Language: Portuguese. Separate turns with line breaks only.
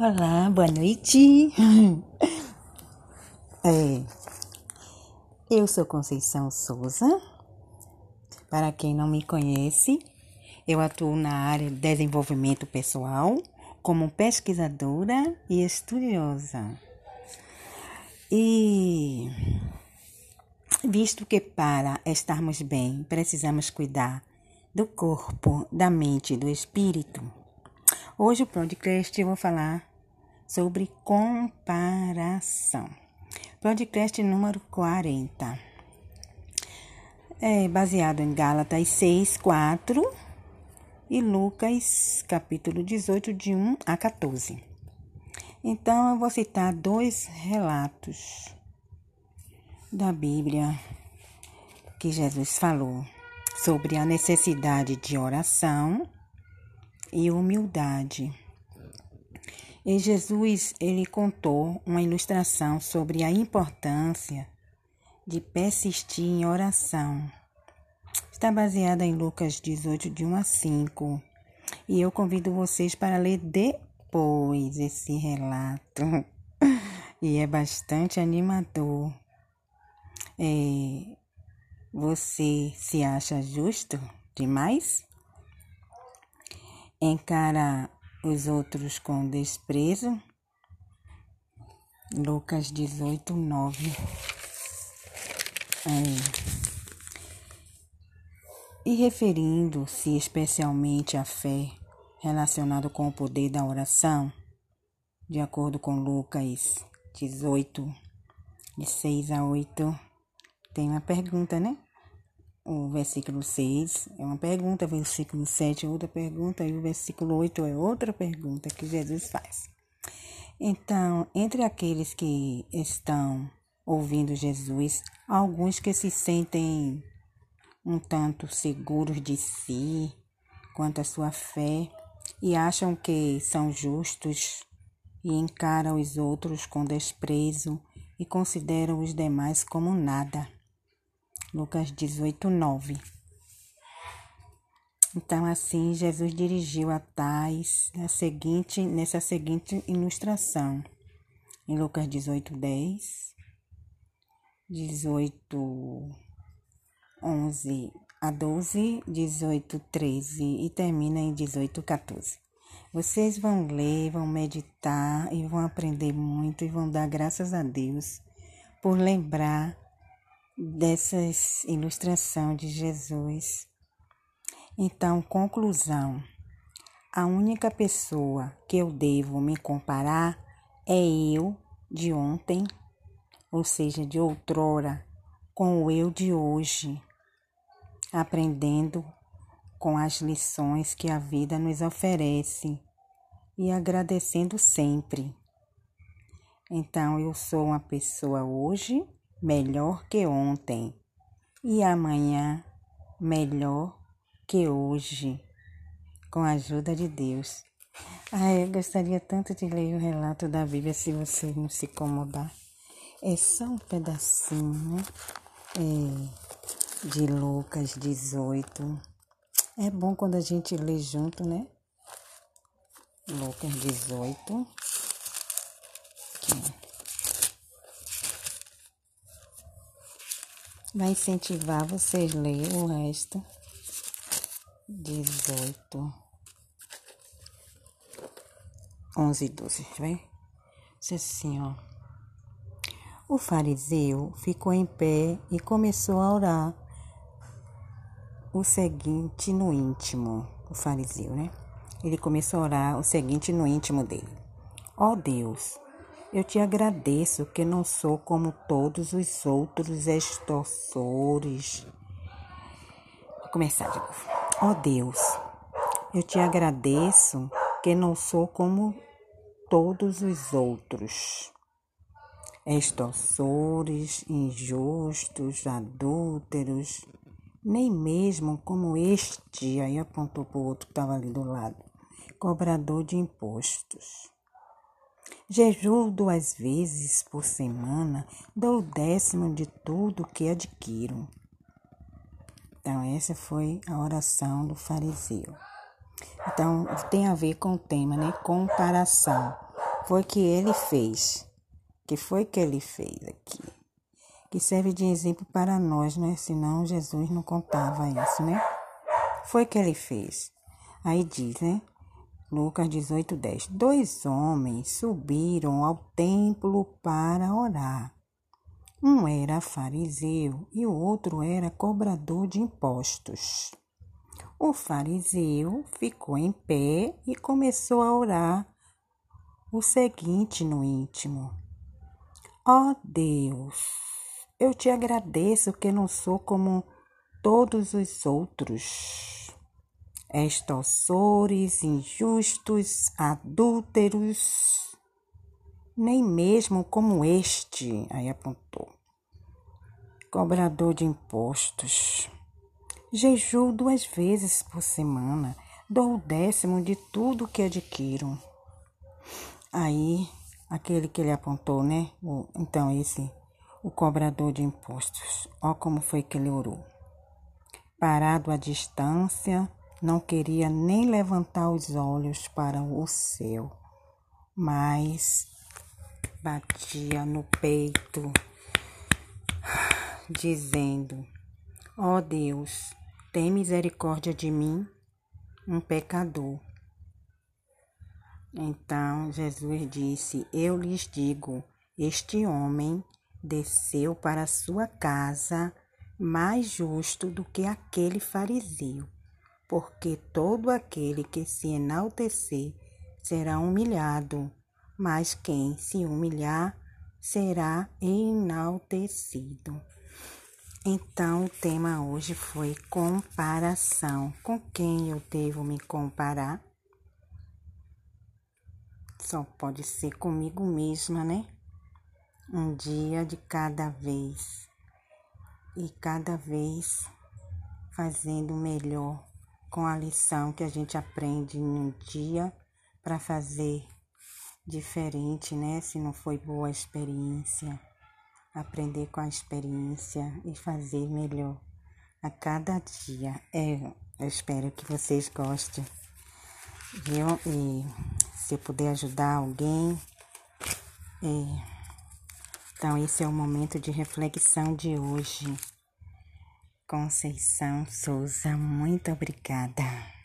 Olá, boa noite. É, eu sou Conceição Souza. Para quem não me conhece, eu atuo na área de desenvolvimento pessoal como pesquisadora e estudiosa. E visto que para estarmos bem precisamos cuidar do corpo, da mente e do espírito, hoje o podcast eu vou falar sobre comparação. Podcast número 40. É baseado em Gálatas 6, 4 e Lucas, capítulo 18, de 1 a 14. Então, eu vou citar dois relatos da Bíblia que Jesus falou sobre a necessidade de oração e humildade. E Jesus, ele contou uma ilustração sobre a importância de persistir em oração. Está baseada em Lucas 18, de 1 a 5. E eu convido vocês para ler depois esse relato. E é bastante animador. É, você se acha justo demais? Encara os outros com desprezo. Lucas 18, 9. É. E referindo-se especialmente à fé relacionada com o poder da oração, de acordo com Lucas 18, de 6 a 8, tem uma pergunta, né? O versículo 6 é uma pergunta, o versículo 7 é outra pergunta, e o versículo 8 é outra pergunta que Jesus faz. Então, entre aqueles que estão ouvindo Jesus, alguns que se sentem um tanto seguros de si quanto à sua fé e acham que são justos e encaram os outros com desprezo e consideram os demais como nada. Lucas 18, 9. Então, assim, Jesus dirigiu a tais na seguinte, nessa seguinte ilustração. Em Lucas 18, 10, 18, 11 a 12, 18, 13 e termina em 18, 14. Vocês vão ler, vão meditar e vão aprender muito e vão dar graças a Deus por lembrar dessas ilustração de Jesus. Então, conclusão. A única pessoa que eu devo me comparar é eu de ontem, ou seja, de outrora, com o eu de hoje, aprendendo com as lições que a vida nos oferece e agradecendo sempre. Então, eu sou uma pessoa hoje melhor que ontem e amanhã melhor que hoje, com a ajuda de Deus. Ah, eu gostaria tanto de ler o relato da Bíblia se você não se incomodar. É só um pedacinho, né? É, de Lucas 18. É bom quando a gente lê junto, né? Lucas 18. Aqui. Vai incentivar vocês a ler o resto. 18, 11 e 12, vai? Diz assim, ó. O fariseu ficou em pé e começou a orar o seguinte no íntimo, o fariseu, né? Ele começou a orar o seguinte no íntimo dele: Ó oh Deus, eu te agradeço que não sou como todos os outros extorsores. Vou começar de novo. Ó oh Deus, eu te agradeço que não sou como todos os outros extorsores, injustos, adúlteros, nem mesmo como este, aí apontou para o outro que estava ali do lado, cobrador de impostos. Jejuo duas vezes por semana, dou o décimo de tudo que adquiro. Então, essa foi a oração do fariseu. Então, tem a ver com o tema, né? Comparação. foi que ele fez? que foi que ele fez aqui? Que serve de exemplo para nós, né? Senão Jesus não contava isso, né? Foi que ele fez. Aí diz, né? Lucas 18, 10. Dois homens subiram ao templo para orar. Um era fariseu e o outro era cobrador de impostos. O fariseu ficou em pé e começou a orar o seguinte no íntimo: Ó oh Deus, eu te agradeço que não sou como todos os outros, extorsores, injustos, adúlteros, nem mesmo como este, aí apontou, cobrador de impostos. Jejuo duas vezes por semana, dou o décimo de tudo que adquiro. Aí, aquele que ele apontou, né? O, então, esse, o cobrador de impostos. Ó como foi que ele orou. Parado à distância, não queria nem levantar os olhos para o céu, mas batia no peito, dizendo: Ó oh Deus, tem misericórdia de mim, um pecador. Então Jesus disse: Eu lhes digo: este homem desceu para sua casa mais justo do que aquele fariseu, porque todo aquele que se enaltecer será humilhado, mas quem se humilhar será enaltecido. Então, o tema hoje foi comparação. Com quem eu devo me comparar? Só pode ser comigo mesma, né? Um dia de cada vez. E cada vez fazendo melhor com a lição que a gente aprende em um dia para fazer diferente, né? Se não foi boa a experiência aprender com a experiência e fazer melhor a cada dia. É, eu espero que vocês gostem, viu? E se eu puder ajudar alguém, é, então esse é o momento de reflexão de hoje. Conceição Souza, muito obrigada.